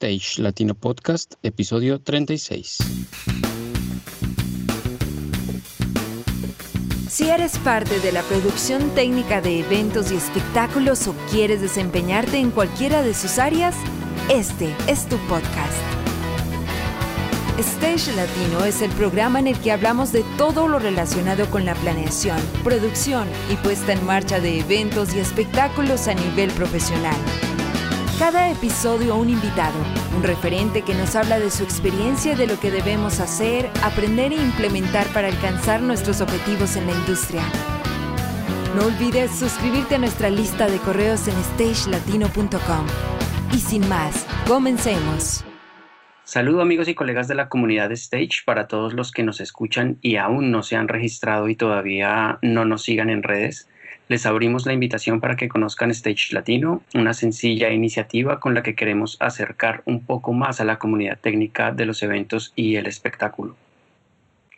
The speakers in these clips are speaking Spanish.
Stage Latino Podcast, episodio 36. Si eres parte de la producción técnica de eventos y espectáculos o quieres desempeñarte en cualquiera de sus áreas, este es tu podcast. Stage Latino es el programa en el que hablamos de todo lo relacionado con la planeación, producción y puesta en marcha de eventos y espectáculos a nivel profesional. Cada episodio un invitado, un referente que nos habla de su experiencia y de lo que debemos hacer, aprender e implementar para alcanzar nuestros objetivos en la industria. No olvides suscribirte a nuestra lista de correos en stagelatino.com. Y sin más, comencemos. Saludo amigos y colegas de la comunidad de Stage para todos los que nos escuchan y aún no se han registrado y todavía no nos sigan en redes. Les abrimos la invitación para que conozcan Stage Latino, una sencilla iniciativa con la que queremos acercar un poco más a la comunidad técnica de los eventos y el espectáculo.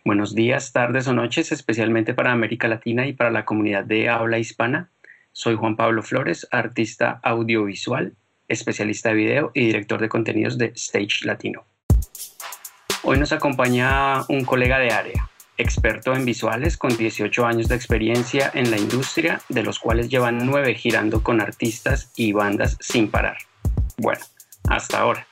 Buenos días, tardes o noches, especialmente para América Latina y para la comunidad de habla hispana. Soy Juan Pablo Flores, artista audiovisual especialista de video y director de contenidos de Stage Latino. Hoy nos acompaña un colega de área, experto en visuales con 18 años de experiencia en la industria, de los cuales llevan 9 girando con artistas y bandas sin parar. Bueno, hasta ahora.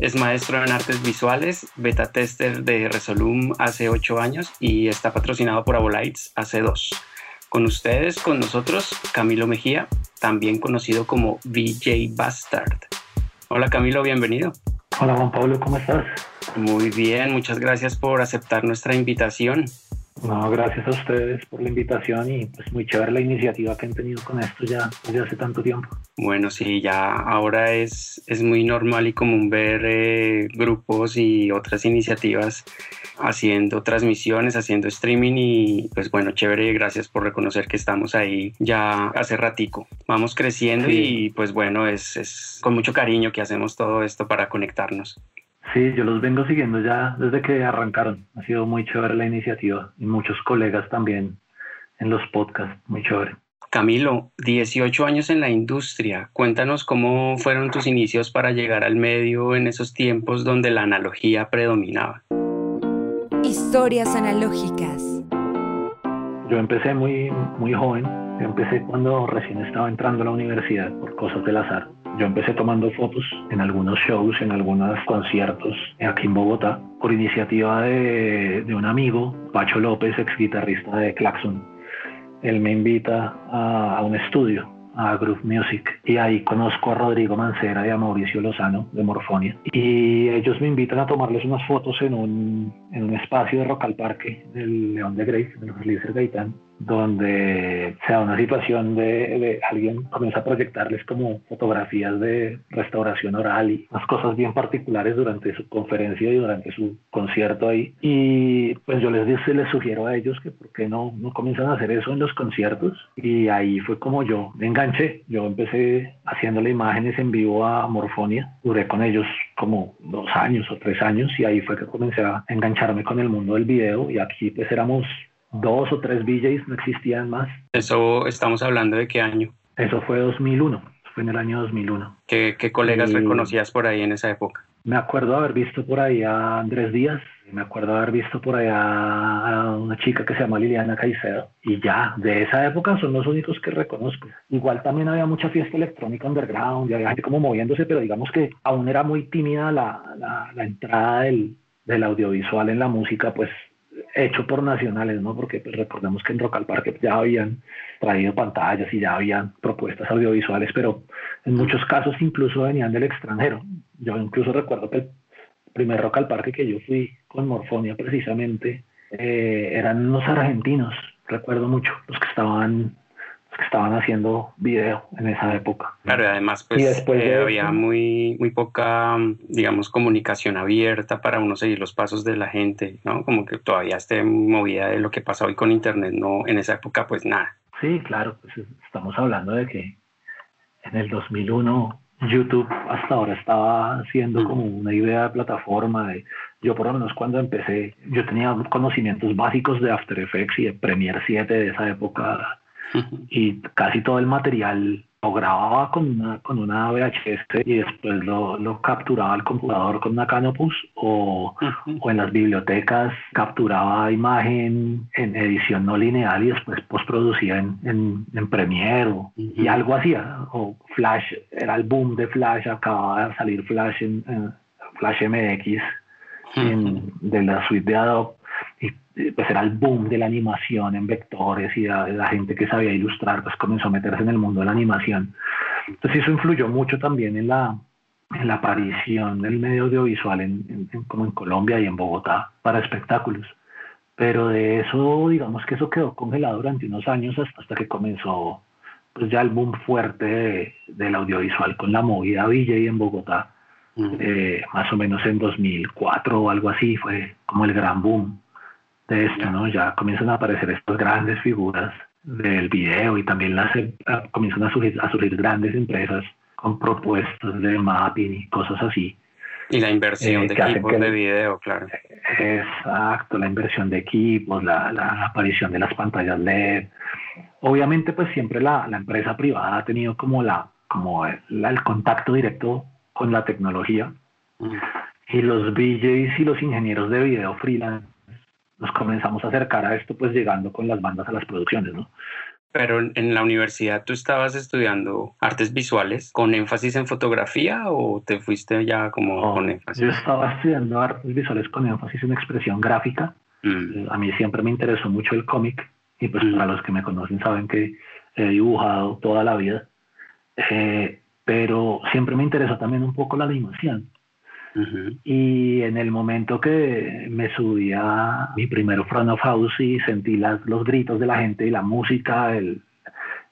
Es maestro en artes visuales, beta tester de Resolum hace 8 años y está patrocinado por Abolites hace 2. Con ustedes, con nosotros, Camilo Mejía, también conocido como VJ Bastard. Hola Camilo, bienvenido. Hola Juan Pablo, ¿cómo estás? Muy bien, muchas gracias por aceptar nuestra invitación. No, gracias a ustedes por la invitación y pues muy chévere la iniciativa que han tenido con esto ya desde hace tanto tiempo. Bueno, sí, ya ahora es, es muy normal y común ver eh, grupos y otras iniciativas haciendo transmisiones, haciendo streaming y pues bueno, chévere, gracias por reconocer que estamos ahí ya hace ratico. Vamos creciendo y pues bueno, es, es con mucho cariño que hacemos todo esto para conectarnos. Sí, yo los vengo siguiendo ya desde que arrancaron. Ha sido muy chévere la iniciativa y muchos colegas también en los podcasts. Muy chévere. Camilo, 18 años en la industria. Cuéntanos cómo fueron tus inicios para llegar al medio en esos tiempos donde la analogía predominaba. Historias analógicas. Yo empecé muy, muy joven. empecé cuando recién estaba entrando a la universidad por cosas del azar yo empecé tomando fotos en algunos shows, en algunos conciertos aquí en Bogotá, por iniciativa de, un amigo, Pacho López, ex guitarrista de Claxon. Él me invita a, un estudio a Groove Music y ahí conozco a Rodrigo Mancera y a Mauricio Lozano de Morfonia y ellos me invitan a tomarles unas fotos en un, espacio de Rock al Parque del León de Grace, del Eliezer Gaitán donde se da una situación de, alguien comienza a proyectarles como fotografías de restauración oral y unas cosas bien particulares durante su conferencia y durante su concierto ahí. Y pues yo les, dije, les sugiero a ellos que por qué no, no comienzan a hacer eso en los conciertos. Y ahí fue como yo me enganché. Yo empecé haciéndole imágenes en vivo a Morfonia. Duré con ellos como dos años o tres años y ahí fue que comencé a engancharme con el mundo del video y aquí pues éramos dos o tres DJs, no existían más. Eso estamos hablando de qué año? Eso fue 2001, fue en el año 2001. ¿Qué, qué colegas reconocías por ahí en esa época? Me acuerdo haber visto por ahí a Andrés Díaz, me acuerdo haber visto por ahí a una chica que se llama Liliana Caicedo, y ya, de esa época son los únicos que reconozco. Igual también había mucha fiesta electrónica underground, y había gente como moviéndose, pero digamos que aún era muy tímida la, la, la entrada del, del audiovisual en la música, pues hecho por nacionales, ¿no? Porque pues, recordemos que en Rock al Parque ya habían traído pantallas y ya habían propuestas audiovisuales, pero en muchos casos incluso venían del extranjero. Yo incluso recuerdo que el primer Rock al Parque que yo fui con Morfonia precisamente eh, eran los argentinos, recuerdo mucho, los que estaban que estaban haciendo video en esa época. Claro, y además pues después eh, había muy, muy poca, digamos, comunicación abierta para uno seguir los pasos de la gente, ¿no? Como que todavía esté movida de lo que pasa hoy con Internet, no, en esa época pues nada. Sí, claro, pues estamos hablando de que en el 2001 YouTube hasta ahora estaba siendo mm. como una idea de plataforma. De, yo por lo menos cuando empecé, yo tenía conocimientos básicos de After Effects y de Premiere 7 de esa época y casi todo el material grababa con una, con una VHS y después lo, lo capturaba al computador con una Canopus o, o, en las bibliotecas capturaba imagen en edición no lineal y después postproducía en, en, en Premiere y algo hacía. O Flash, era el boom de Flash, acababa de salir Flash en, Flash MX de la suite de Adobe y pues era el boom de la animación en vectores y la, gente que sabía ilustrar pues comenzó a meterse en el mundo de la animación. Entonces eso influyó mucho también en la, en la aparición del medio audiovisual en, como en Colombia y en Bogotá para espectáculos. Pero de eso, digamos que eso quedó congelado durante unos años hasta, que comenzó pues ya el boom fuerte del audiovisual con la movida Villa y en Bogotá, eh, más o menos en 2004 o algo así, fue como el gran boom de esto, ¿no? Ya comienzan a aparecer estas grandes figuras del video y también las, eh, comienzan a surgir, a surgir grandes empresas con propuestas de mapping y cosas así. Y la inversión eh, de equipos de video, claro. Exacto, la inversión de equipos, la, la, aparición de las pantallas LED. Obviamente, pues siempre la, la empresa privada ha tenido como, la, como el, el contacto directo con la tecnología. Y los DJs y los ingenieros de video freelance nos comenzamos a acercar a esto, pues llegando con las bandas a las producciones, ¿no? Pero en la universidad tú estabas estudiando artes visuales con énfasis en fotografía o te fuiste ya como con énfasis? Yo estaba estudiando artes visuales con énfasis en expresión gráfica. Mm. A mí siempre me interesó mucho el cómic y pues mm. para los que me conocen saben que he dibujado toda la vida. Eh, pero siempre me interesó también un poco la animación. Y en el momento que me subí a mi primer front of house y sentí las, los gritos de la gente y la música, el,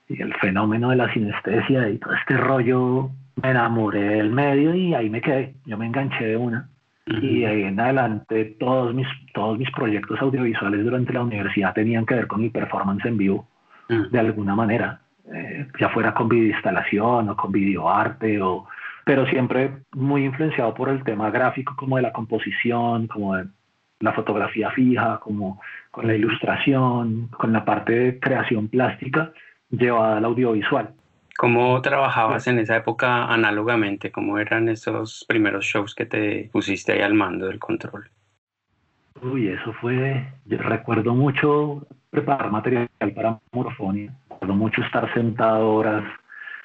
y el fenómeno de la sinestesia y todo este rollo, me enamoré del medio y ahí me quedé. Yo me enganché de una. Y ahí en adelante todos mis, todos mis proyectos audiovisuales durante la universidad tenían que ver con mi performance en vivo, de alguna manera. Eh, ya fuera con videoinstalación o con videoarte o pero siempre muy influenciado por el tema gráfico, como de la composición, como de la fotografía fija, como con la ilustración, con la parte de creación plástica llevada al audiovisual. ¿Cómo trabajabas en esa época análogamente? ¿Cómo eran esos primeros shows que te pusiste ahí al mando del control? Uy, eso fue, yo recuerdo mucho preparar material para Morfonia, recuerdo mucho estar sentado horas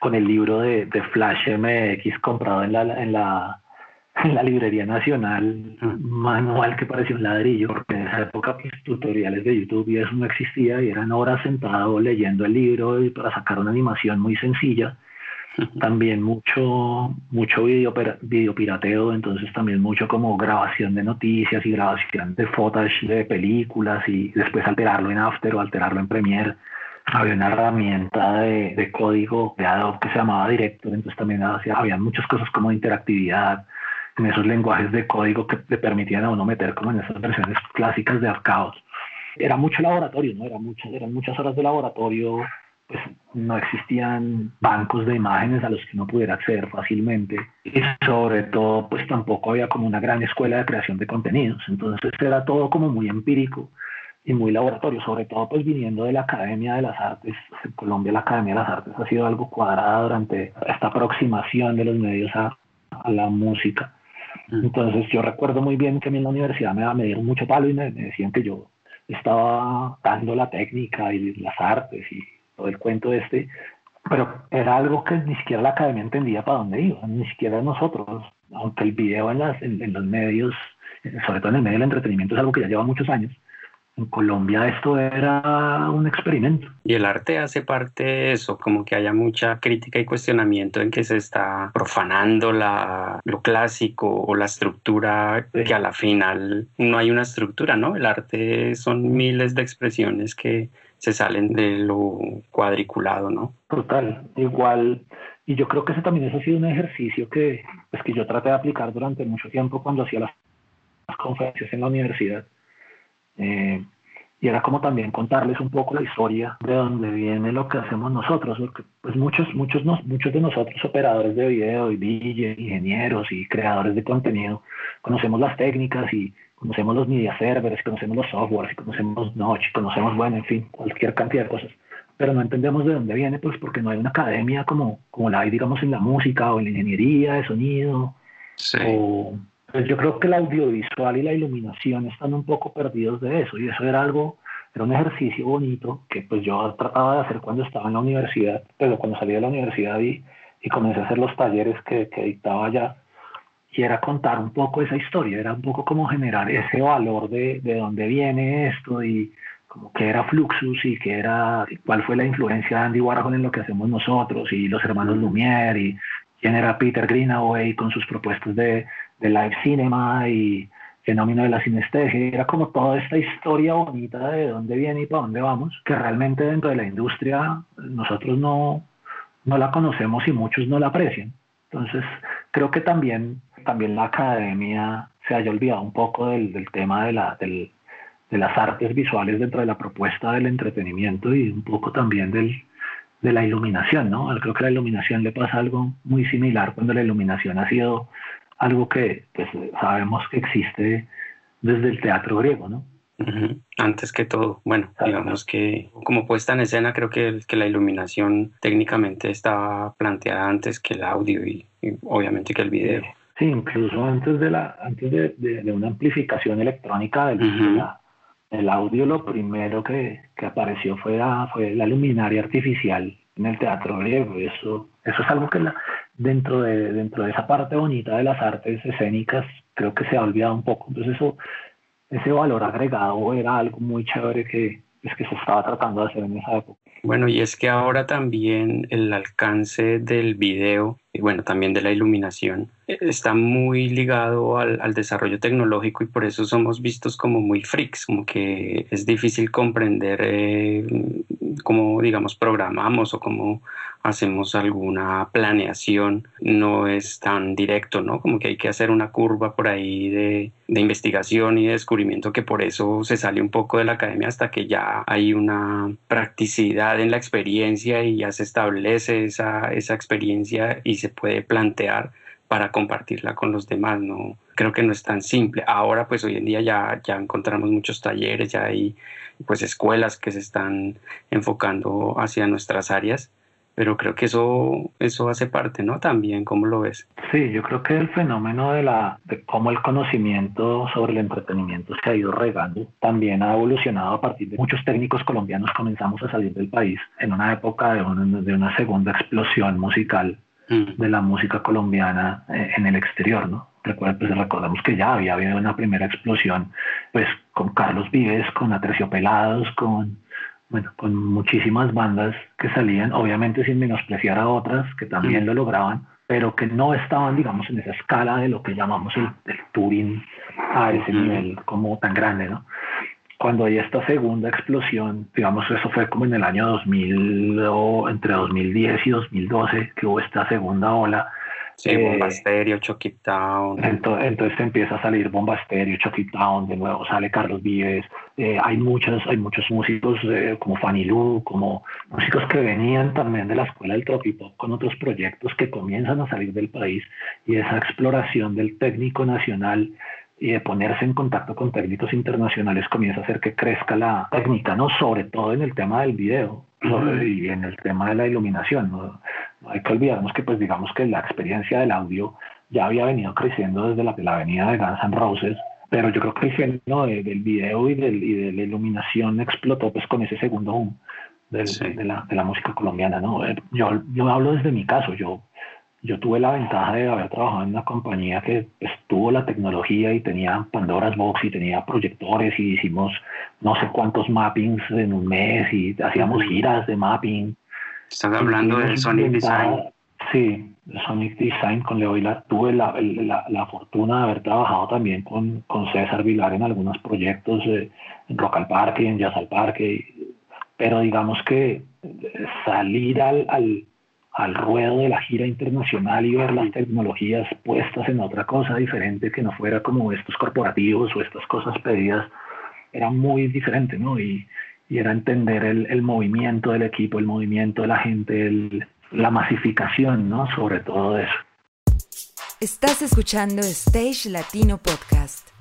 con el libro de, de Flash MX comprado en la, en la, en la librería nacional, manual que parecía un ladrillo, porque en esa época pues, tutoriales de YouTube y eso no existía y eran horas sentado leyendo el libro y para sacar una animación muy sencilla. También mucho, mucho video, video pirateo, entonces también mucho como grabación de noticias y grabación de footage de películas y después alterarlo en After o alterarlo en Premiere había una herramienta de, de, código de Adobe que se llamaba Director, entonces también había muchas cosas como interactividad en esos lenguajes de código que le permitían a uno meter como en esas versiones clásicas de arcados. Era mucho laboratorio, ¿no? Era muchas, eran muchas horas de laboratorio, pues no existían bancos de imágenes a los que uno pudiera acceder fácilmente y sobre todo pues tampoco había como una gran escuela de creación de contenidos, entonces era todo como muy empírico y muy laboratorio, sobre todo pues viniendo de la Academia de las Artes. En Colombia la Academia de las Artes ha sido algo cuadrada durante esta aproximación de los medios a, a la música. Mm. Entonces yo recuerdo muy bien que a mí en la universidad me, me dieron mucho palo y me, decían que yo estaba dando la técnica y las artes y todo el cuento este, pero era algo que ni siquiera la academia entendía para dónde iba, ni siquiera nosotros, aunque el video en, las, en los medios, sobre todo en el medio del entretenimiento, es algo que ya lleva muchos años, en Colombia esto era un experimento. Y el arte hace parte de eso, como que haya mucha crítica y cuestionamiento en que se está profanando la, lo clásico o la estructura, que a la final no hay una estructura, ¿no? El arte son miles de expresiones que se salen de lo cuadriculado, ¿no? Total, igual. Y yo creo que ese también ha sido un ejercicio que, pues, que yo traté de aplicar durante mucho tiempo cuando hacía las conferencias en la universidad eh, y era como también contarles un poco la historia de dónde viene lo que hacemos nosotros, porque pues muchos, muchos, muchos de nosotros operadores de video y DJ, ingenieros y creadores de contenido, conocemos las técnicas y conocemos los media servers, conocemos los softwares, conocemos Notch, conocemos, bueno, en fin, cualquier cantidad de cosas. pero no entendemos de dónde viene, pues porque no hay una academia como, como la hay, digamos, en la música o en la ingeniería de sonido. Sí. O, pues yo creo que el audiovisual y la iluminación están un poco perdidos de eso, y eso era algo, era un ejercicio bonito que pues yo trataba de hacer cuando estaba en la universidad, pero cuando salí de la universidad y, y comencé a hacer los talleres que, que dictaba allá, y era contar un poco esa historia, era un poco como generar ese valor de, de dónde viene esto y como que era Fluxus y que era cuál fue la influencia de Andy Warhol en lo que hacemos nosotros y los hermanos Lumière y quién era Peter Greenaway con sus propuestas de, de live cinema y fenómeno de la sinestesia, era como toda esta historia bonita de dónde viene y para dónde vamos, que realmente dentro de la industria nosotros no, no la conocemos y muchos no la aprecian. Entonces, creo que también, también la academia se haya olvidado un poco del, del tema de, la, del, de las artes visuales dentro de la propuesta del entretenimiento y un poco también del, de la iluminación, ¿no? Creo que a la iluminación le pasa algo muy similar cuando la iluminación ha sido algo que pues, sabemos que existe desde el teatro griego, ¿no? Antes que todo, bueno, digamos que como puesta en escena creo que, que la iluminación técnicamente estaba planteada antes que el audio y, obviamente que el video. Sí, incluso antes de la antes de, de, una amplificación electrónica del, el audio, lo primero que, que apareció fue la, fue la luminaria artificial en el teatro griego. Eso, eso es algo que la, dentro, de, dentro de esa parte bonita de las artes escénicas creo que se ha olvidado un poco. Entonces eso ese valor agregado era algo muy chévere que, es que se estaba tratando de hacer en esa época. Bueno, y es que ahora también el alcance del video y bueno, también de la iluminación eh, está muy ligado al, al, desarrollo tecnológico y por eso somos vistos como muy freaks, como que es difícil comprender eh, cómo, digamos, programamos o cómo hacemos alguna planeación, no es tan directo, ¿no? Como que hay que hacer una curva por ahí de, de investigación y de descubrimiento que por eso se sale un poco de la academia hasta que ya hay una practicidad en la experiencia y ya se establece esa, esa experiencia y se puede plantear para compartirla con los demás, ¿no? Creo que no es tan simple. Ahora, pues hoy en día ya, ya encontramos muchos talleres, ya hay pues escuelas que se están enfocando hacia nuestras áreas, pero creo que eso, eso hace parte, ¿no? También, ¿cómo lo ves? Sí, yo creo que el fenómeno de, la, de cómo el conocimiento sobre el entretenimiento se ha ido regando también ha evolucionado a partir de muchos técnicos colombianos comenzamos a salir del país en una época de una segunda explosión musical mm. de la música colombiana eh, en el exterior, ¿no? Recuerda, pues recordemos que ya había habido una primera explosión, pues con Carlos Vives, con Aterciopelados, con bueno, con muchísimas bandas que salían, obviamente sin menospreciar a otras que también mm. lo lograban, pero que no estaban, digamos, en esa escala de lo que llamamos el, touring a ese mm. nivel como tan grande, ¿no? Cuando hay esta segunda explosión, digamos, eso fue como en el año 2000 o entre 2010 y 2012 que hubo esta segunda ola, Sí, eh, Bomba Stereo, Chucky Town. Entonces, entonces empieza a salir Bomba Stereo, Chucky Town, de nuevo sale Carlos Vives. Eh, hay, muchos, hay muchos músicos eh, como Fanny Lu, como músicos que venían también de la escuela del tropipop con otros proyectos que comienzan a salir del país y esa exploración del técnico nacional y de ponerse en contacto con técnicos internacionales comienza a hacer que crezca la técnica, ¿no? Sobre todo en el tema del video y en el tema de la iluminación, ¿no? hay que olvidarnos que pues digamos que la experiencia del audio ya había venido creciendo desde la, la avenida de Guns N' Roses, pero yo creo que el género del video y, del, y, de la iluminación explotó pues con ese segundo boom de, la, de, la, música colombiana, ¿no? Eh, yo, yo hablo desde mi caso, yo, yo tuve la ventaja de haber trabajado en una compañía que estuvo la tecnología y tenía Pandora's Box y tenía proyectores y hicimos no sé cuántos mappings en un mes y hacíamos giras de mapping Estás hablando del Sonic Design. Sí, Sonic Design con Leo Vilar. Tuve la, la, la, fortuna de haber trabajado también con, con César Vilar en algunos proyectos en Rock al Parque, en Jazz al Parque. Pero digamos que salir al, al, al ruedo de la gira internacional y ver las tecnologías puestas en otra cosa diferente que no fuera como estos corporativos o estas cosas pedidas, era muy diferente, ¿no? Y, y era entender el, el, movimiento del equipo, el movimiento de la gente, el, la masificación, ¿no? Sobre todo eso. Estás escuchando Stage Latino Podcast.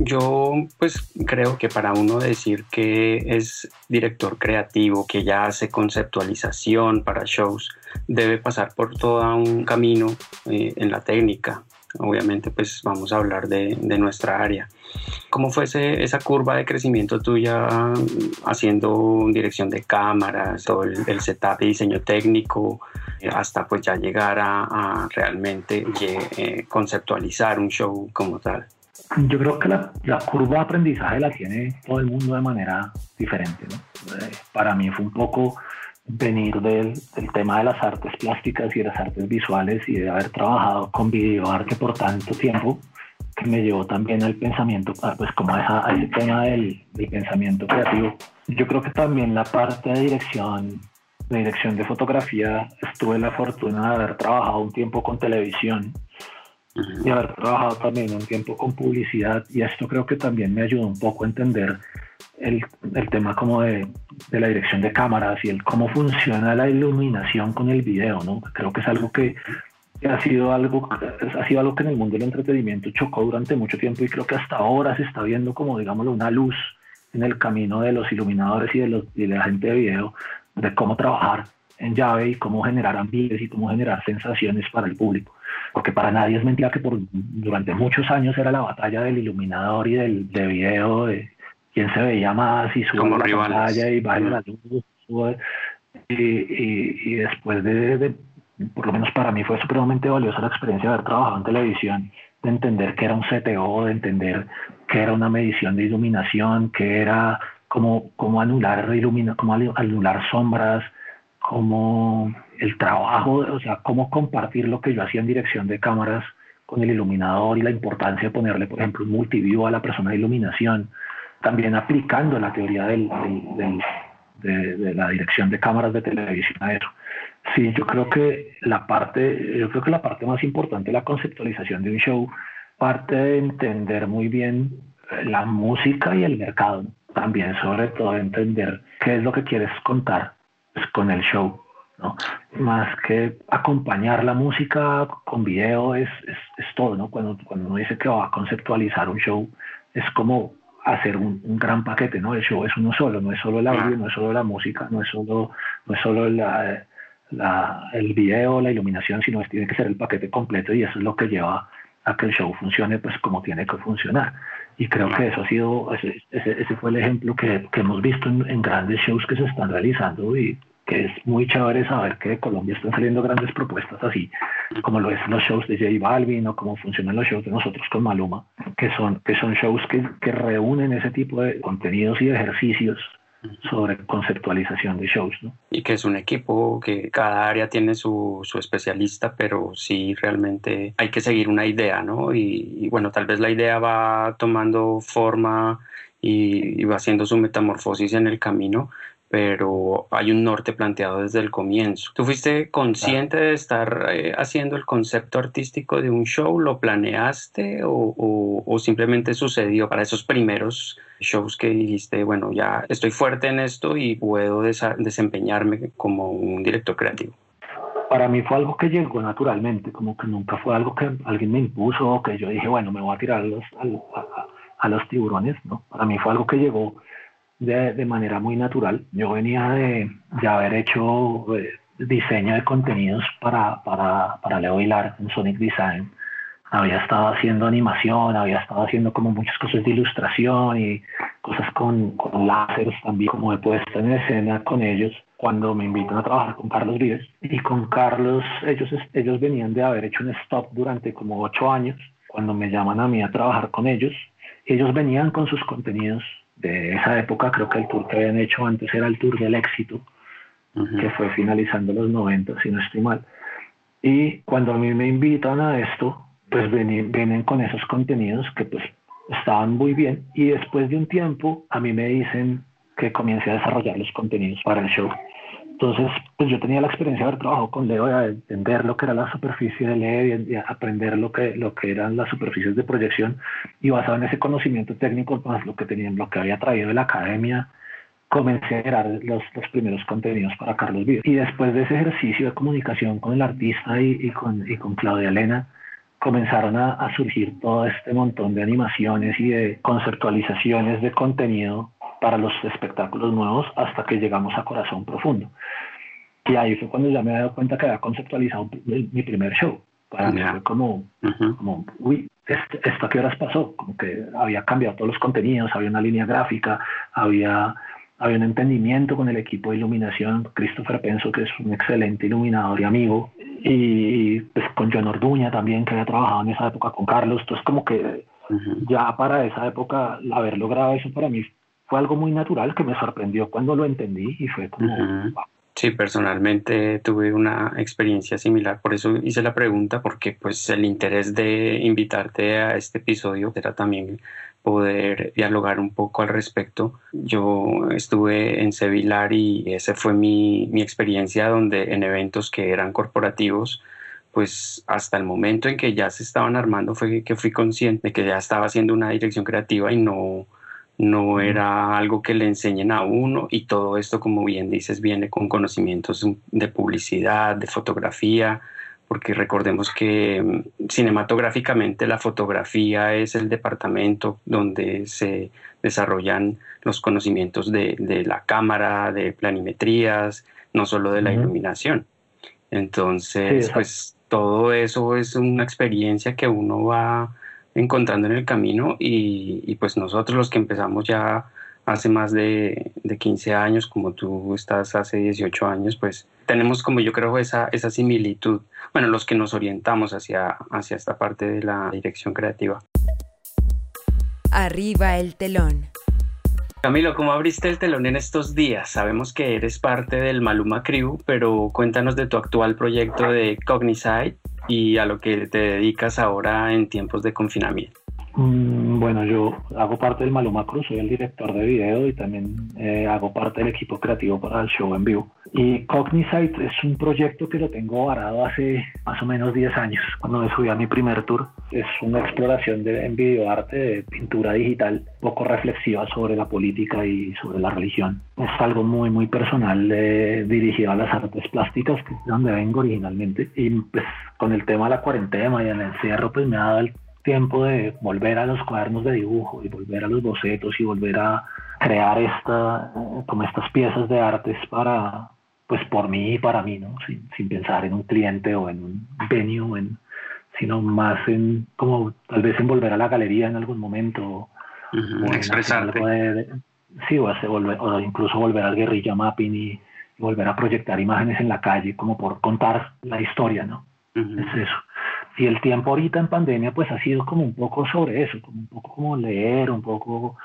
Yo pues creo que para uno decir que es director creativo, que ya hace conceptualización para shows, debe pasar por todo un camino eh, en la técnica. Obviamente pues vamos a hablar de, nuestra área. ¿Cómo fue esa curva de crecimiento tuya haciendo dirección de cámaras, todo el, setup de diseño técnico, hasta pues ya llegar a, realmente eh, conceptualizar un show como tal? Yo creo que la, curva de aprendizaje la tiene todo el mundo de manera diferente. Eh, para mí fue un poco venir del, tema de las artes plásticas y de las artes visuales y de haber trabajado con videoarte por tanto tiempo que me llevó también al pensamiento, pues como a, ese tema del, del, pensamiento creativo. Yo creo que también la parte de dirección, de dirección de fotografía, estuve la fortuna de haber trabajado un tiempo con televisión y haber trabajado también un tiempo con publicidad y esto creo que también me ayudó un poco a entender el, el tema como de, de, la dirección de cámaras y el cómo funciona la iluminación con el video, ¿no? Creo que es algo que ha sido algo ha sido algo que en el mundo del entretenimiento chocó durante mucho tiempo y creo que hasta ahora se está viendo como digámoslo una luz en el camino de los iluminadores y de, los, y de la gente de video de cómo trabajar en llave y cómo generar ambientes y cómo generar sensaciones para el público porque para nadie es mentira que por, durante muchos años era la batalla del iluminador y del de video, de quién se veía más y sube la pantalla y baja la luz. y, y, después de, por lo menos para mí fue supremamente valiosa la experiencia de haber trabajado en televisión, de entender que era un CTO, de entender que era una medición de iluminación, que era cómo, cómo anular, ilumina, cómo anular sombras, cómo el trabajo, o sea, cómo compartir lo que yo hacía en dirección de cámaras con el iluminador y la importancia de ponerle, por ejemplo, un multiview a la persona de iluminación, también aplicando la teoría de, la dirección de cámaras de televisión a eso. Sí, yo creo que la parte, yo creo que la parte más importante la conceptualización de un show parte de entender muy bien la música y el mercado, también sobre todo entender qué es lo que quieres contar pues, con el show ¿no? Más que acompañar la música con video es, es, todo, ¿no? Cuando, cuando uno dice que va a conceptualizar un show, es como hacer un, gran paquete, ¿no? El show es uno solo, no es solo el audio, no es solo la música, no es solo, no es solo la, la, el video, la iluminación, sino que tiene que ser el paquete completo y eso es lo que lleva a que el show funcione pues como tiene que funcionar. Y creo que eso ha sido, ese, ese, fue el ejemplo que, que hemos visto en, en, grandes shows que se están realizando y que es muy chévere saber que de Colombia están saliendo grandes propuestas así, como lo es los shows de J Balvin o como funcionan los shows de nosotros con Maluma, que son, que son shows que, que reúnen ese tipo de contenidos y de ejercicios sobre conceptualización de shows. ¿no? Y que es un equipo que cada área tiene su, su especialista, pero sí realmente hay que seguir una idea, ¿no? Y, y bueno, tal vez la idea va tomando forma y, y va haciendo su metamorfosis en el camino, pero hay un norte planteado desde el comienzo. ¿Tú fuiste consciente de estar eh, haciendo el concepto artístico de un show? ¿Lo planeaste o, o, simplemente sucedió para esos primeros shows que dijiste, bueno, ya estoy fuerte en esto y puedo desempeñarme como un director creativo? Para mí fue algo que llegó naturalmente, como que nunca fue algo que alguien me impuso o que yo dije, bueno, me voy a tirar a los, a, a los tiburones, ¿no? Para mí fue algo que llegó de, de manera muy natural. Yo venía de, de haber hecho eh, diseño de contenidos para, para, para Leo Hilar en Sonic Design. Había estado haciendo animación, había estado haciendo como muchas cosas de ilustración y cosas con, con láseres también, como he puesto en escena con ellos cuando me invitan a trabajar con Carlos Vives. Y con Carlos, ellos, ellos venían de haber hecho un stop durante como ocho años. Cuando me llaman a mí a trabajar con ellos, ellos venían con sus contenidos de esa época, creo que el tour que habían hecho antes era el Tour del Éxito, que fue finalizando los 90, si no estoy mal. Y cuando a mí me invitan a esto, pues vienen, vienen con esos contenidos que pues estaban muy bien y después de un tiempo a mí me dicen que comience a desarrollar los contenidos para el show. Entonces, pues yo tenía la experiencia de haber trabajado con Leo, de entender lo que era la superficie de Leo y aprender lo que, lo que eran las superficies de proyección y basado en ese conocimiento técnico, más lo que tenían, lo que había traído de la academia, comencé a generar los, los primeros contenidos para Carlos Vives. Y después de ese ejercicio de comunicación con el artista y, y, con, y con Claudia Elena, comenzaron a, surgir todo este montón de animaciones y de conceptualizaciones de contenido para los espectáculos nuevos hasta que llegamos a Corazón Profundo. Y ahí fue cuando ya me he dado cuenta que había conceptualizado mi primer show. Para mí fue como, como uy, ¿esto, ¿esto a qué horas pasó? Como que había cambiado todos los contenidos, había una línea gráfica, había había un entendimiento con el equipo de iluminación. Christopher Penso, que es un excelente iluminador y amigo, y pues con John Orduña también, que había trabajado en esa época con Carlos. Entonces, como que ya para esa época, haber logrado eso para mí fue algo muy natural que me sorprendió cuando lo entendí y fue como. Sí, personalmente tuve una experiencia similar, por eso hice la pregunta, porque pues el interés de invitarte a este episodio era también poder dialogar un poco al respecto. Yo estuve en Sevilar y esa fue mi, mi experiencia donde en eventos que eran corporativos, pues hasta el momento en que ya se estaban armando fue que fui consciente de que ya estaba haciendo una dirección creativa y no, no era algo que le enseñen a uno y todo esto, como bien dices, viene con conocimientos de publicidad, de fotografía, porque recordemos que mm, cinematográficamente la fotografía es el departamento donde se desarrollan los conocimientos de, la cámara, de planimetrías, no solo de la iluminación. Entonces, pues todo eso es una experiencia que uno va encontrando en el camino y, y pues nosotros los que empezamos ya hace más de, de, 15 años, como tú estás hace 18 años, pues tenemos como yo creo esa, esa similitud, bueno, los que nos orientamos hacia, hacia esta parte de la dirección creativa. Arriba el telón. Camilo, ¿cómo abriste el telón en estos días? Sabemos que eres parte del Maluma Crew, pero cuéntanos de tu actual proyecto de Cognisite y a lo que te dedicas ahora en tiempos de confinamiento. Mm, bueno, yo hago parte del Maluma Cruz, soy el director de video y también eh, hago parte del equipo creativo para el show en vivo. Y Cognisite es un proyecto que lo tengo varado hace más o menos 10 años, cuando me subí a mi primer tour. Es una exploración de, en videoarte, de pintura digital, poco reflexiva sobre la política y sobre la religión. Es algo muy, muy personal eh, dirigido a las artes plásticas, que es donde vengo originalmente. Y pues con el tema de la cuarentena y el encierro, pues me ha dado el tiempo de volver a los cuadernos de dibujo y volver a los bocetos y volver a crear esta, eh, como estas piezas de artes para, pues por mí y para mí, ¿no? Sin, sin pensar en un cliente o en un venue, en, sino más en, como tal vez en volver a la galería en algún momento. o Expresarte. sí, o, volver, o incluso volver al guerrilla mapping y, volver a proyectar imágenes en la calle como por contar la historia, ¿no? Es eso y el tiempo ahorita en pandemia pues ha sido como un poco sobre eso, como un poco como leer, un poco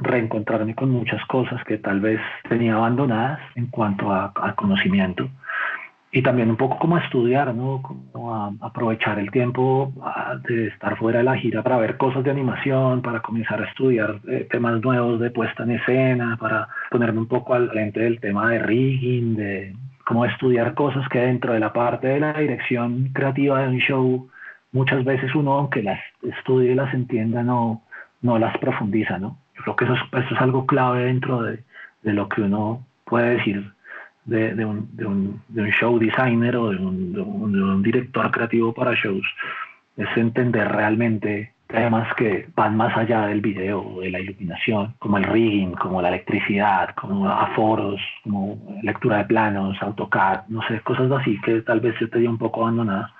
reencontrarme con muchas cosas que tal vez tenía abandonadas en cuanto a, conocimiento y también un poco como estudiar, ¿no? Como a, aprovechar el tiempo de estar fuera de la gira para ver cosas de animación, para comenzar a estudiar eh, temas nuevos de puesta en escena, para ponerme un poco al frente del tema de rigging, de como estudiar cosas que dentro de la parte de la dirección creativa de un show, muchas veces uno, aunque las estudie y las entienda, no, no las profundiza, ¿no? Yo creo que eso es, es algo clave dentro de, de, lo que uno puede decir de, de, un, de, un, un, show designer o un, de un director creativo para shows, es entender realmente temas que van más allá del video, de la iluminación, como el rigging, como la electricidad, como aforos, como lectura de planos, AutoCAD, no sé, cosas así que tal vez se te dio un poco abandonada.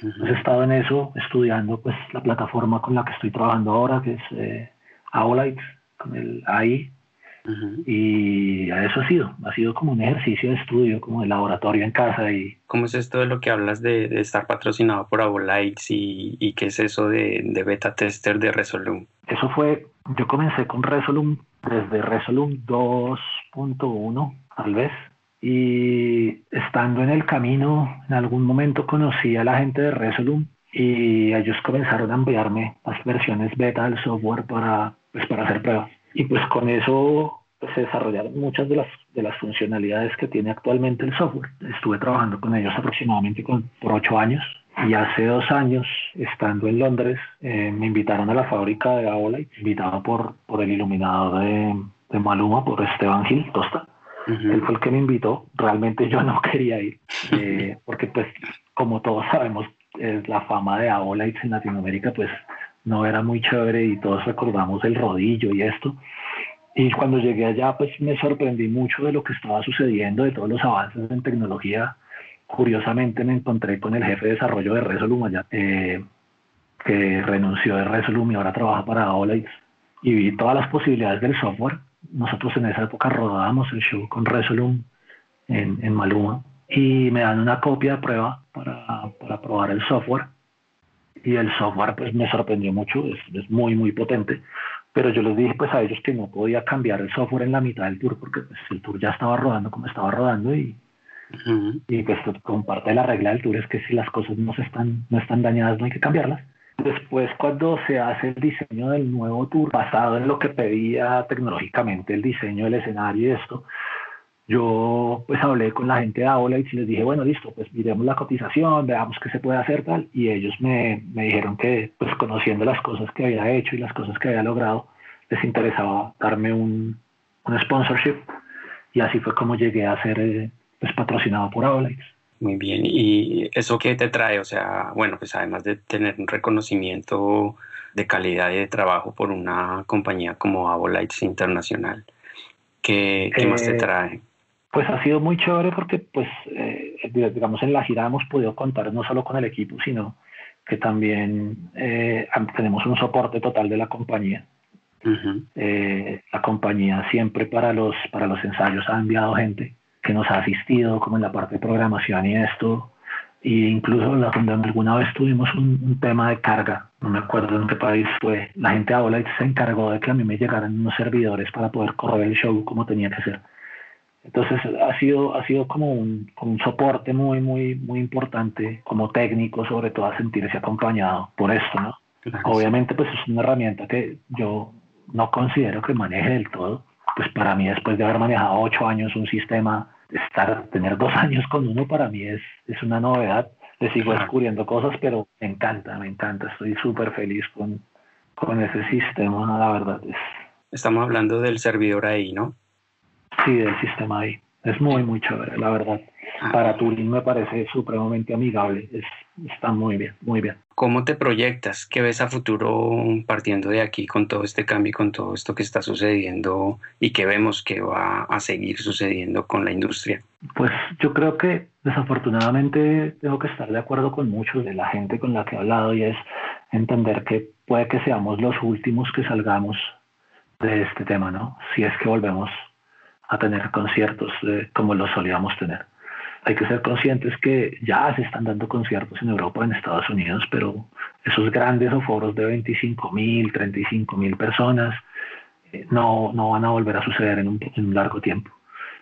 He estado en eso, estudiando pues la plataforma con la que estoy trabajando ahora, que es eh, con el AI, y eso ha sido, ha sido como un ejercicio de estudio, como de laboratorio en casa. y ¿Cómo es esto de lo que hablas de, estar patrocinado por Avolites y, y qué es eso de, de, beta tester de Resolum? Eso fue, yo comencé con Resolum desde Resolum 2.1 tal vez, y estando en el camino, en algún momento conocí a la gente de Resolum y ellos comenzaron a enviarme las versiones beta del software para, pues, para hacer pruebas. Y pues con eso pues, se desarrollaron muchas de las, de las funcionalidades que tiene actualmente el software. Estuve trabajando con ellos aproximadamente con, por ocho años y hace dos años, estando en Londres, eh, me invitaron a la fábrica de Aolite, invitado por, por el iluminador de, de Maluma, por Esteban Gil Tosta. Él fue el que me invitó. Realmente yo no quería ir, eh, porque pues como todos sabemos, la fama de Aolites en Latinoamérica pues no era muy chévere y todos recordamos el rodillo y esto. Y cuando llegué allá, pues me sorprendí mucho de lo que estaba sucediendo, de todos los avances en tecnología. Curiosamente me encontré con el jefe de desarrollo de Resolum allá, eh, que renunció de Resolum y ahora trabaja para Olites. Y vi todas las posibilidades del software. Nosotros en esa época rodábamos el show con Resolum en, en Maluma y me dan una copia de prueba para, para probar el software y el software pues me sorprendió mucho, es, es, muy muy potente, pero yo les dije pues a ellos que no podía cambiar el software en la mitad del tour porque pues, el tour ya estaba rodando como estaba rodando y, y pues con parte de la regla del tour es que si las cosas no, se están, no están dañadas no hay que cambiarlas. Después cuando se hace el diseño del nuevo tour, basado en lo que pedía tecnológicamente el diseño del escenario y esto, yo pues hablé con la gente de Aula y les dije, bueno, listo, pues miremos la cotización, veamos qué se puede hacer tal. Y ellos me, me, dijeron que pues conociendo las cosas que había hecho y las cosas que había logrado, les interesaba darme un, un sponsorship. Y así fue como llegué a ser eh, pues patrocinado por Aula. Muy bien, ¿y eso qué te trae? O sea, bueno, pues además de tener un reconocimiento de calidad y de trabajo por una compañía como Avolites Internacional, ¿qué, qué más te eh, trae? Pues ha sido muy chévere porque, pues, eh, digamos, en la gira hemos podido contar no solo con el equipo, sino que también eh, tenemos un soporte total de la compañía. Eh, la compañía siempre para los, para los ensayos ha enviado gente que nos ha asistido, como en la parte de programación y esto. E incluso la, alguna vez tuvimos un, tema de carga, no me acuerdo en qué país fue, la gente de Aula se encargó de que a mí me llegaran unos servidores para poder correr el show como tenía que ser. Entonces ha sido, ha sido como un, un soporte muy, muy, muy importante como técnico, sobre todo a sentirse acompañado por esto, ¿no? Obviamente pues es una herramienta que yo no considero que maneje del todo. Pues para mí después de haber manejado ocho años un sistema, estar, tener dos años con uno para mí es, es una novedad. Le sigo descubriendo cosas, pero me encanta, me encanta. Estoy súper feliz con, con ese sistema, la verdad. Es... Estamos hablando del servidor ahí, ¿no? Sí, del sistema ahí. Es muy, muy chévere, la verdad. Ah. Para Turing me parece supremamente amigable. Es, está muy bien, muy bien. ¿Cómo te proyectas? ¿Qué ves a futuro partiendo de aquí con todo este cambio y con todo esto que está sucediendo y que vemos que va a seguir sucediendo con la industria? Pues yo creo que desafortunadamente tengo que estar de acuerdo con muchos de la gente con la que he hablado y es entender que puede que seamos los últimos que salgamos de este tema, ¿no? Si es que volvemos a tener conciertos eh, como los solíamos tener. Hay que ser conscientes que ya se están dando conciertos en Europa, en Estados Unidos, pero esos grandes foros de 25 mil, 35 mil personas eh, no, no van a volver a suceder en un, en un largo tiempo.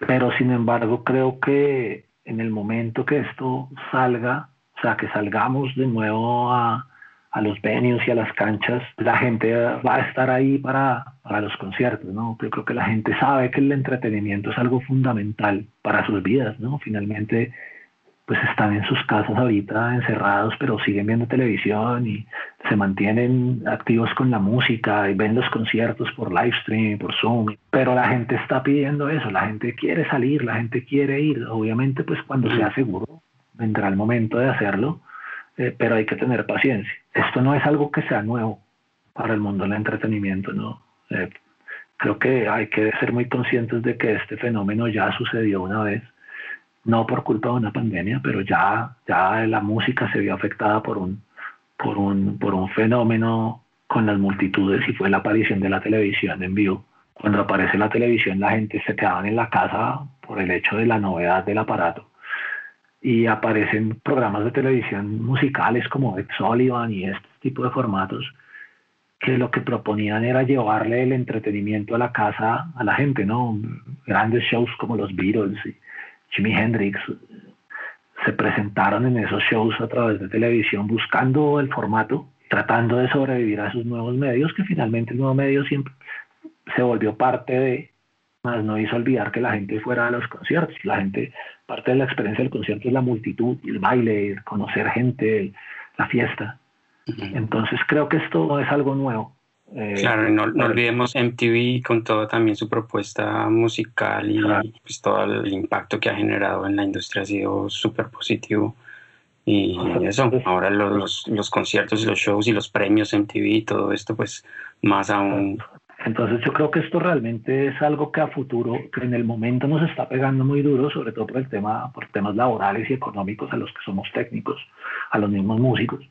Pero sin embargo, creo que en el momento que esto salga, o sea, que salgamos de nuevo a, a los venues y a las canchas, la gente va a estar ahí para, para los conciertos, ¿no? Yo creo que la gente sabe que el entretenimiento es algo fundamental para sus vidas, ¿no? Finalmente, pues están en sus casas ahorita encerrados, pero siguen viendo televisión y se mantienen activos con la música y ven los conciertos por live stream, por Zoom. Pero la gente está pidiendo eso, la gente quiere salir, la gente quiere ir. Obviamente, pues cuando sea seguro, vendrá el momento de hacerlo eh, pero hay que tener paciencia. Esto no es algo que sea nuevo para el mundo del entretenimiento, ¿no? Eh, creo que hay que ser muy conscientes de que este fenómeno ya sucedió una vez, no por culpa de una pandemia, pero ya, ya la música se vio afectada por un, por un, por un fenómeno con las multitudes y fue la aparición de la televisión en vivo. Cuando aparece la televisión la gente se quedaba en la casa por el hecho de la novedad del aparato y aparecen programas de televisión musicales como Ed Sullivan y este tipo de formatos que lo que proponían era llevarle el entretenimiento a la casa a la gente, ¿no? Grandes shows como los Beatles y Jimi Hendrix se presentaron en esos shows a través de televisión buscando el formato, tratando de sobrevivir a esos nuevos medios, que finalmente el nuevo medio siempre se volvió parte de, más no hizo olvidar que la gente fuera a los conciertos. La gente, parte de la experiencia del concierto es la multitud, el baile, conocer gente, la fiesta. Entonces creo que esto no es algo nuevo. Eh, claro, no, no, olvidemos MTV con toda también su propuesta musical y pues, todo el impacto que ha generado en la industria ha sido súper positivo Y eso, ahora los, los conciertos y los shows y los premios MTV y todo esto, pues más aún. Entonces yo creo que esto realmente es algo que a futuro, que en el momento nos está pegando muy duro, sobre todo por el tema, por temas laborales y económicos a los que somos técnicos, a los mismos músicos.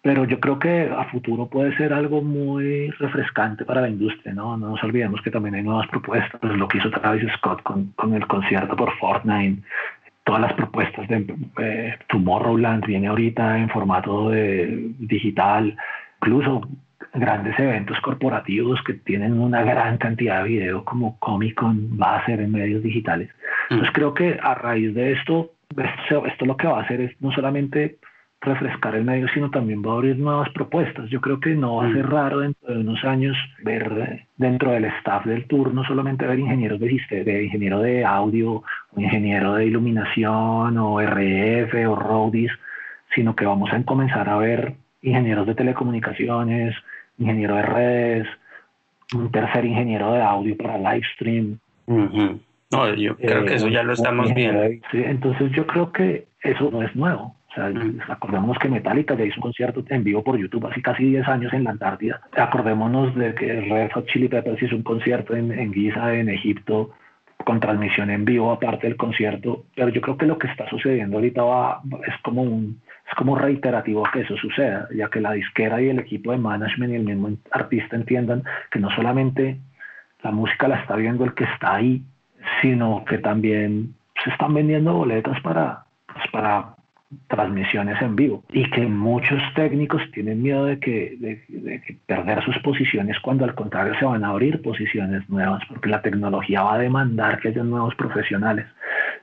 Pero yo creo que a futuro puede ser algo muy refrescante para la industria, ¿no? No nos olvidemos que también hay nuevas propuestas, lo que hizo Travis Scott con, con el concierto por Fortnite, todas las propuestas de eh, Tomorrowland viene ahorita en formato de digital, incluso grandes eventos corporativos que tienen una gran cantidad de video como Comic Con va a ser en medios digitales. Mm. Entonces creo que a raíz de esto, esto, esto lo que va a hacer es no solamente refrescar el medio, sino también va a abrir nuevas propuestas. Yo creo que no va a ser mm. raro dentro de unos años ver dentro del staff del tour no solamente ver ingenieros de, de ingeniero de audio, o ingeniero de iluminación, o RF, o roadies, sino que vamos a comenzar a ver ingenieros de telecomunicaciones, ingeniero de redes, un tercer ingeniero de audio para live stream. No, yo creo que eso ya lo eh, estamos viendo. entonces yo creo que eso no es nuevo. O sea, acordémonos que Metallica ya hizo un concierto en vivo por YouTube hace casi 10 años en la Antártida. Acordémonos de que Red Hot Chili Peppers hizo un concierto en, en Giza, en Egipto, con transmisión en vivo aparte del concierto. Pero yo creo que lo que está sucediendo ahorita va, es como un, es como reiterativo que eso suceda, ya que la disquera y el equipo de management y el mismo artista entiendan que no solamente la música la está viendo el que está ahí, sino que también se están vendiendo boletas para, pues, para transmisiones en vivo y que muchos técnicos tienen miedo de que, de, perder sus posiciones cuando al contrario se van a abrir posiciones nuevas porque la tecnología va a demandar que haya nuevos profesionales.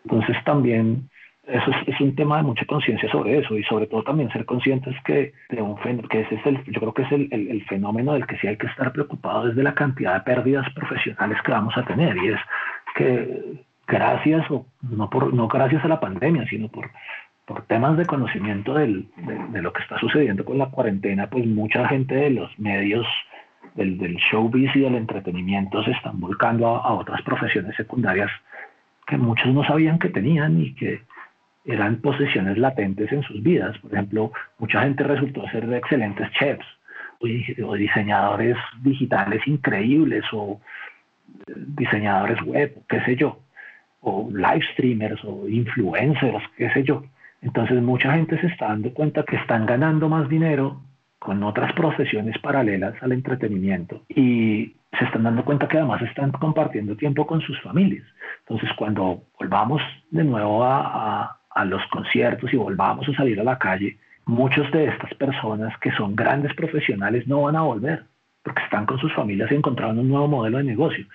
Entonces también eso es, un tema de mucha conciencia sobre eso y sobre todo también ser conscientes que, de un, que ese es el, yo creo que es el, el, fenómeno del que sí hay que estar preocupado desde la cantidad de pérdidas profesionales que vamos a tener y es que gracias, o no, por, no gracias a la pandemia, sino por, por temas de conocimiento del, de, lo que está sucediendo con la cuarentena, pues mucha gente de los medios del, del showbiz y del entretenimiento se están volcando a, a otras profesiones secundarias que muchos no sabían que tenían y que eran posesiones latentes en sus vidas. Por ejemplo, mucha gente resultó ser de excelentes chefs o diseñadores digitales increíbles o diseñadores web, qué sé yo, o live streamers o influencers, qué sé yo. Entonces mucha gente se está dando cuenta que están ganando más dinero con otras profesiones paralelas al entretenimiento y se están dando cuenta que además están compartiendo tiempo con sus familias. Entonces cuando volvamos de nuevo a, a los conciertos y volvamos a salir a la calle, muchos de estas personas que son grandes profesionales no van a volver porque están con sus familias y encontraron un nuevo modelo de negocio.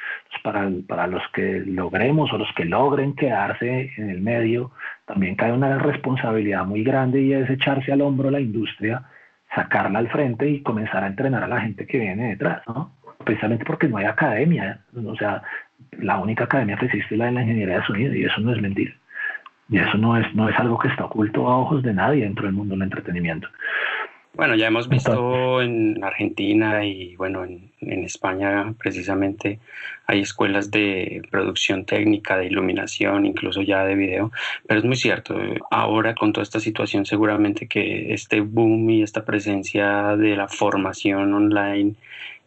para, para los que logremos o los que logren quedarse en el medio, también cae una responsabilidad muy grande y es echarse al hombro la industria, sacarla al frente y comenzar a entrenar a la gente que viene detrás, ¿no? Precisamente porque no hay academia, o sea, la única academia que existe es la de la ingeniería de sonido y eso no es mentira. Y eso no es, no es algo que está oculto a ojos de nadie dentro del mundo del entretenimiento. Bueno, ya hemos visto en Argentina y bueno, en, en, España precisamente hay escuelas de producción técnica, de iluminación, incluso ya de video, pero es muy cierto, ahora con toda esta situación seguramente que este boom y esta presencia de la formación online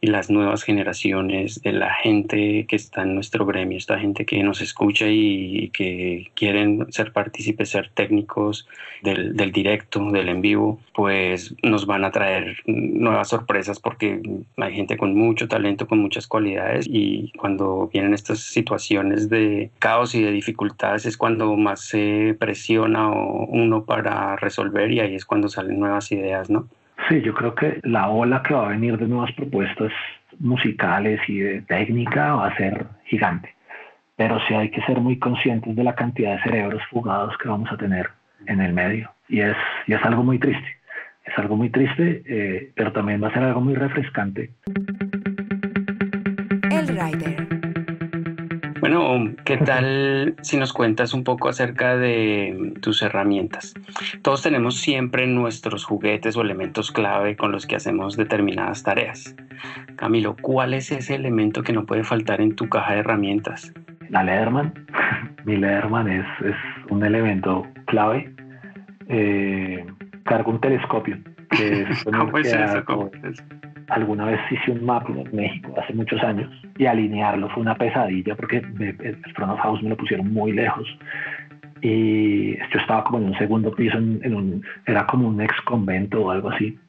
y las nuevas generaciones de la gente que está en nuestro gremio, esta gente que nos escucha y que quieren ser partícipes, ser técnicos del, del directo, del en vivo, pues nos van a traer nuevas sorpresas porque hay gente con mucho talento, con muchas cualidades y cuando vienen estas situaciones de caos y de dificultades es cuando más se presiona uno para resolver y ahí es cuando salen nuevas ideas, ¿no? Sí, yo creo que la ola que va a venir de nuevas propuestas musicales y de técnica va a ser gigante. Pero sí hay que ser muy conscientes de la cantidad de cerebros fugados que vamos a tener en el medio. Y es, y es algo muy triste. Es algo muy triste, eh, pero también va a ser algo muy refrescante. El Rider. Bueno, ¿qué tal si nos cuentas un poco acerca de tus herramientas? Todos tenemos siempre nuestros juguetes o elementos clave con los que hacemos determinadas tareas. Camilo, ¿cuál es ese elemento que no puede faltar en tu caja de herramientas? La Leatherman. Mi Leatherman es, es un elemento clave eh, cargo un telescopio. Que es ¿Cómo es eso? Alguna vez hice un mapa en México hace muchos años y alinearlo fue una pesadilla porque el Front House me lo pusieron muy lejos y yo estaba como en un segundo piso, en, un, era como un ex convento o algo así.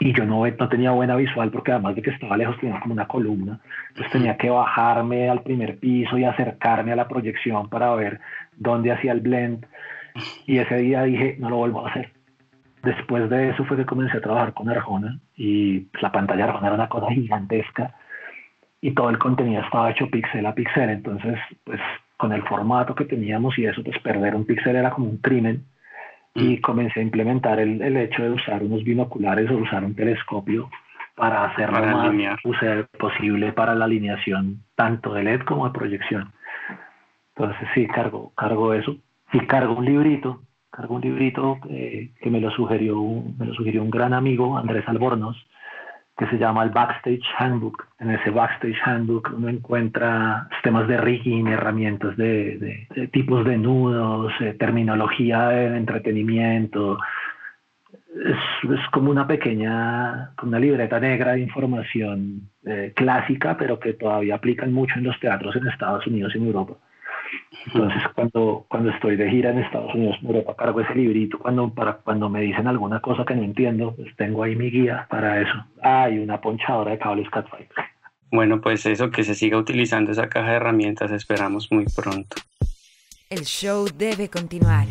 Y yo no, no tenía buena visual porque además de que estaba lejos tenía como una columna, entonces tenía que bajarme al primer piso y acercarme a la proyección para ver dónde hacía el blend. Y ese día dije, no lo vuelvo a hacer. Después de eso fue que comencé a trabajar con Arjona y pues, la pantalla Arjona era una cosa gigantesca y todo el contenido estaba hecho píxel a píxel, entonces pues con el formato que teníamos y eso, pues perder un píxel era como un crimen. Y mm. comencé a implementar el, el, hecho de usar unos binoculares o usar un telescopio para hacerlo lo más posible para la alineación tanto de LED como de proyección. Entonces sí, cargo, cargo eso. Y cargo un librito, un librito que, me, lo sugirió, me lo sugirió un gran amigo, Andrés Albornoz, que se llama el Backstage Handbook. En ese Backstage Handbook uno encuentra temas de rigging, herramientas de, tipos de nudos, eh, terminología de entretenimiento. Es, como una pequeña, una libreta negra de información eh, clásica, pero que todavía aplican mucho en los teatros en Estados Unidos y en Europa. Entonces, cuando, cuando estoy de gira en Estados Unidos, en Europa, cargo ese librito. Cuando, para, cuando me dicen alguna cosa que no entiendo, pues tengo ahí mi guía para eso. Ah, y una ponchadora de cables Cat Bueno, pues eso, que se siga utilizando esa caja de herramientas, esperamos muy pronto. El show debe continuar.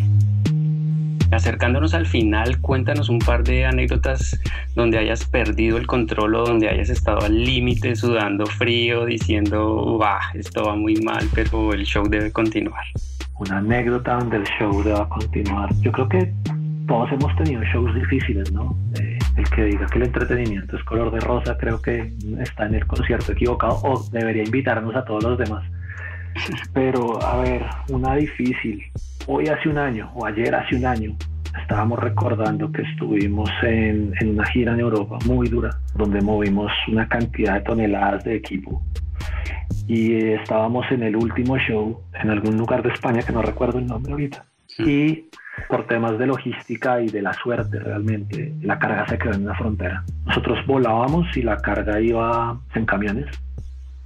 Acercándonos al final, cuéntanos un par de anécdotas donde hayas perdido el control o donde hayas estado al límite, sudando frío, diciendo, bah, esto va muy mal, pero el show debe continuar. Una anécdota donde el show debe continuar. Yo creo que todos hemos tenido shows difíciles, ¿no? Eh, el que diga que el entretenimiento es color de rosa, creo que está en el concierto equivocado o debería invitarnos a todos los demás. Pero, a ver, una difícil hoy hace un año o ayer hace un año estábamos recordando que estuvimos en, una gira en Europa muy dura, donde movimos una cantidad de toneladas de equipo. Y estábamos en el último show en algún lugar de España que no recuerdo el nombre ahorita. Y por temas de logística y de la suerte realmente, la carga se quedó en la frontera. Nosotros volábamos y la carga iba en camiones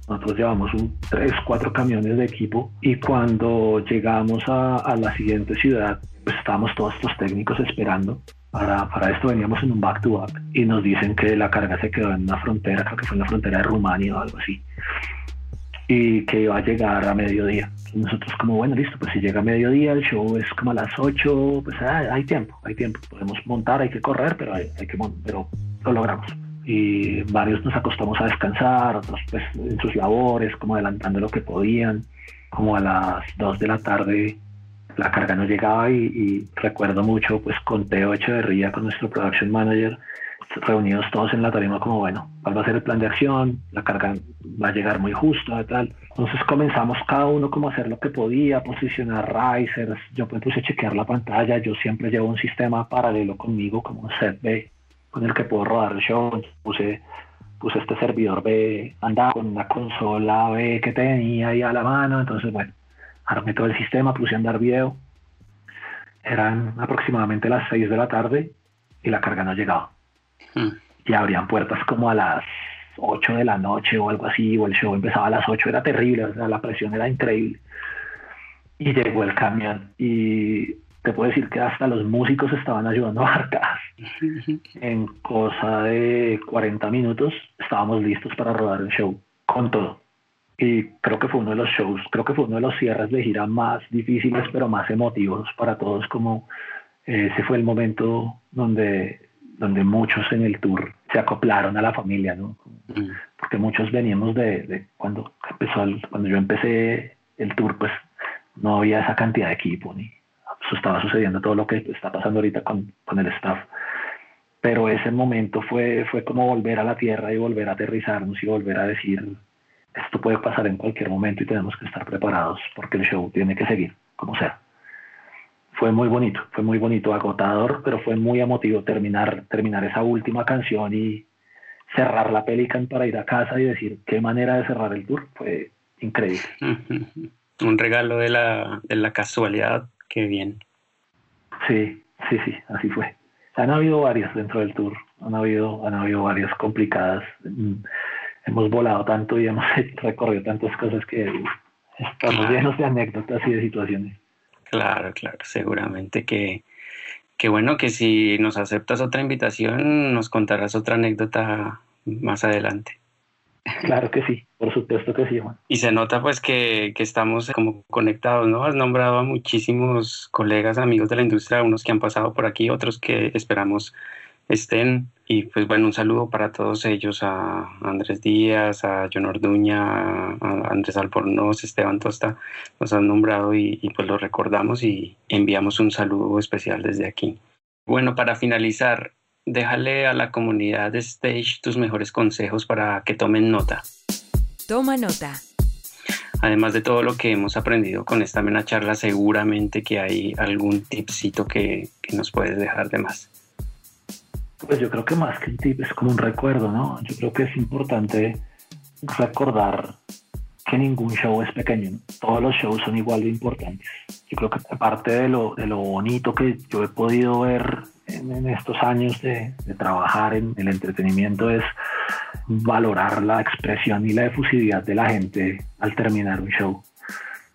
nosotros llevamos un, tres, cuatro camiones de equipo y cuando llegamos a, la siguiente ciudad, pues estábamos todos estos técnicos esperando. Para, para, esto veníamos en un back-to-back y nos dicen que la carga se quedó en una frontera, creo que fue en la frontera de Rumania o algo así, y que iba a llegar a mediodía. nosotros como, bueno, listo, pues si llega a mediodía, el show es como a las 8, pues ah, hay tiempo, hay tiempo, podemos montar, hay que correr, pero hay, hay que pero lo logramos y varios nos acostamos a descansar, otros pues en sus labores, como adelantando lo que podían, como a las 2 de la tarde la carga no llegaba y, recuerdo mucho pues con Teo Echeverría, con nuestro production manager, reunidos todos en la tarima como bueno, ¿cuál va a ser el plan de acción? La carga va a llegar muy justo, tal. Entonces comenzamos cada uno como a hacer lo que podía, posicionar risers, yo pues puse a chequear la pantalla, yo siempre llevo un sistema paralelo conmigo como un set B con el que puedo rodar el show. Puse, puse este servidor B, andaba con una consola B que tenía ahí a la mano. Entonces, bueno, armé todo el sistema, puse a andar video. Eran aproximadamente las 6 de la tarde y la carga no llegaba. Hmm. Y abrían puertas como a las 8 de la noche o algo así, o el show empezaba a las 8, era terrible, o sea, la presión era increíble. Y llegó el camión y te puedo decir que hasta los músicos estaban ayudando a Arcas. En cosa de 40 minutos estábamos listos para rodar el show con todo. Y creo que fue uno de los shows, creo que fue uno de los cierres de gira más difíciles, pero más emotivos para todos, como eh, ese fue el momento donde, donde muchos en el tour se acoplaron a la familia, ¿no? Porque muchos veníamos de, de cuando empezó cuando yo empecé el tour, pues no había esa cantidad de equipo ni, eso estaba sucediendo todo lo que está pasando ahorita con, con, el staff. Pero ese momento fue, fue como volver a la tierra y volver a aterrizarnos y volver a decir, esto puede pasar en cualquier momento y tenemos que estar preparados porque el show tiene que seguir, como sea. Fue muy bonito, fue muy bonito, agotador, pero fue muy emotivo terminar, terminar esa última canción y cerrar la Pelican para ir a casa y decir qué manera de cerrar el tour. Fue increíble. Un regalo de la, de la casualidad Qué bien. Sí, sí, sí, así fue. Han habido varias dentro del tour, han habido, han habido varias complicadas. Mm, hemos volado tanto y hemos recorrido tantas cosas que estamos llenos de anécdotas y de situaciones. Claro, claro, seguramente que, que bueno, que si nos aceptas otra invitación, nos contarás otra anécdota más adelante. Claro que sí, por supuesto que sí, Juan. Y se nota pues que, que, estamos como conectados, ¿no? Has nombrado a muchísimos colegas, amigos de la industria, unos que han pasado por aquí, otros que esperamos estén. Y pues bueno, un saludo para todos ellos, a Andrés Díaz, a John Orduña, a Andrés Albornoz, Esteban Tosta, nos han nombrado y, y pues los recordamos y enviamos un saludo especial desde aquí. Bueno, para finalizar, déjale a la comunidad de Stage tus mejores consejos para que tomen nota. Toma nota. Además de todo lo que hemos aprendido con esta mena charla, seguramente que hay algún tipcito que, que nos puedes dejar de más. Pues yo creo que más que un tip es como un recuerdo, ¿no? Yo creo que es importante recordar que ningún show es pequeño, todos los shows son igual de importantes. Yo creo que aparte de lo, de lo bonito que yo he podido ver en, estos años de, de, trabajar en el entretenimiento es valorar la expresión y la efusividad de la gente al terminar un show.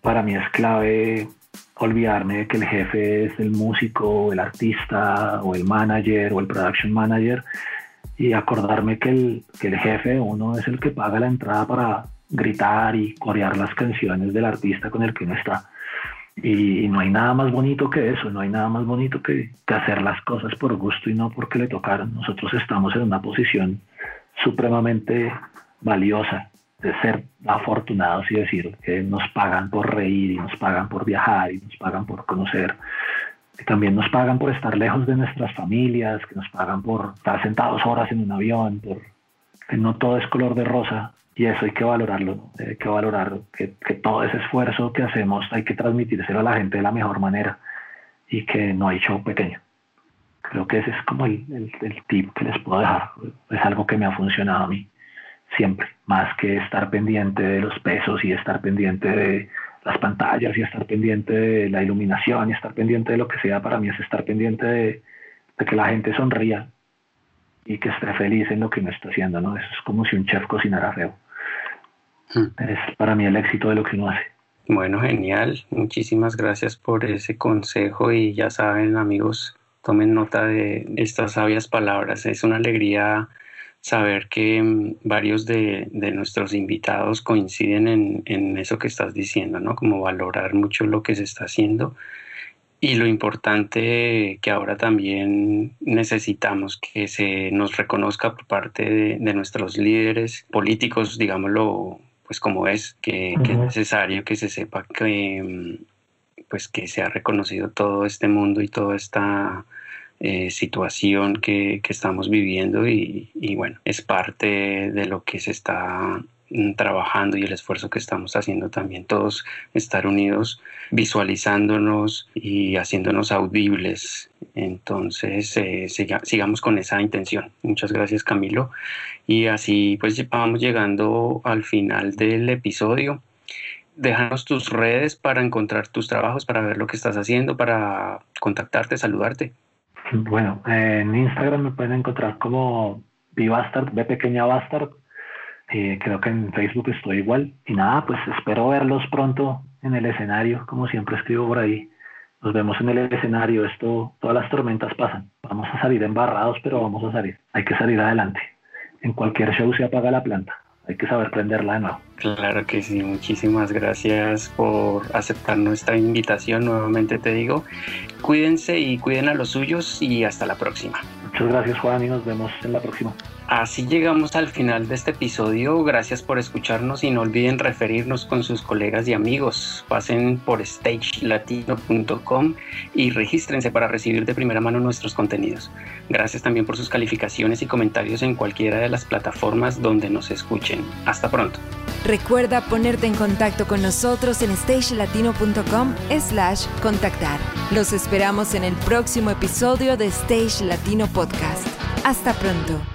Para mí es clave olvidarme de que el jefe es el músico, el artista o el manager o el production manager y acordarme que el, que el jefe uno es el que paga la entrada para gritar y corear las canciones del artista con el que uno está. Y, no hay nada más bonito que eso, no hay nada más bonito que, que, hacer las cosas por gusto y no porque le tocaron. Nosotros estamos en una posición supremamente valiosa de ser afortunados y decir que nos pagan por reír y nos pagan por viajar y nos pagan por conocer, que también nos pagan por estar lejos de nuestras familias, que nos pagan por estar sentados horas en un avión, por que no todo es color de rosa y eso hay que valorarlo, hay que valorar que, todo ese esfuerzo que hacemos hay que transmitírselo a la gente de la mejor manera y que no hay show pequeño. Creo que ese es como el, el, tip que les puedo dejar. Es algo que me ha funcionado a mí siempre, más que estar pendiente de los pesos y estar pendiente de las pantallas y estar pendiente de la iluminación y estar pendiente de lo que sea, para mí es estar pendiente de, de que la gente sonría y que esté feliz en lo que uno está haciendo, ¿no? Eso es como si un chef cocinara feo. Hmm. Es para mí el éxito de lo que uno hace. Bueno, genial. Muchísimas gracias por ese consejo y ya saben, amigos, tomen nota de estas sabias palabras. Es una alegría saber que mm, varios de, de nuestros invitados coinciden en, en, eso que estás diciendo, ¿no? Como valorar mucho lo que se está haciendo y lo importante que ahora también necesitamos que se nos reconozca por parte de, de nuestros líderes políticos, digámoslo pues como es, que, que, es necesario que se sepa que, mm, pues que se ha reconocido todo este mundo y toda esta eh, situación que, que, estamos viviendo y, y, bueno, es parte de lo que se está Mm, trabajando y el esfuerzo que estamos haciendo también todos, estar unidos, visualizándonos y haciéndonos audibles. Entonces, eh, sigamos con esa intención. Muchas gracias Camilo. Y así pues vamos llegando al final del episodio. Déjanos tus redes para encontrar tus trabajos, para ver lo que estás haciendo, para contactarte, saludarte. Bueno, en Instagram me pueden encontrar como Bastard, B pequeña Bastard, eh, creo que en Facebook estoy igual. Y nada, pues espero verlos pronto en el escenario, como siempre escribo por ahí. Nos vemos en el escenario. Esto, todas las tormentas pasan. Vamos a salir embarrados, pero vamos a salir. Hay que salir adelante. En cualquier show se apaga la planta. Hay que saber prenderla de nuevo. Claro que sí. Muchísimas gracias por aceptar nuestra invitación. Nuevamente te digo, cuídense y cuiden a los suyos y hasta la próxima. Muchas gracias Juan y nos vemos en la próxima. Así llegamos al final de este episodio. Gracias por escucharnos y no olviden referirnos con sus colegas y amigos. Pasen por stagelatino.com y regístrense para recibir de primera mano nuestros contenidos. Gracias también por sus calificaciones y comentarios en cualquiera de las plataformas donde nos escuchen. Hasta pronto. Recuerda ponerte en contacto con nosotros en stagelatino.com slash contactar. Los esperamos en el próximo episodio de Stage Latino Podcast. Hasta pronto.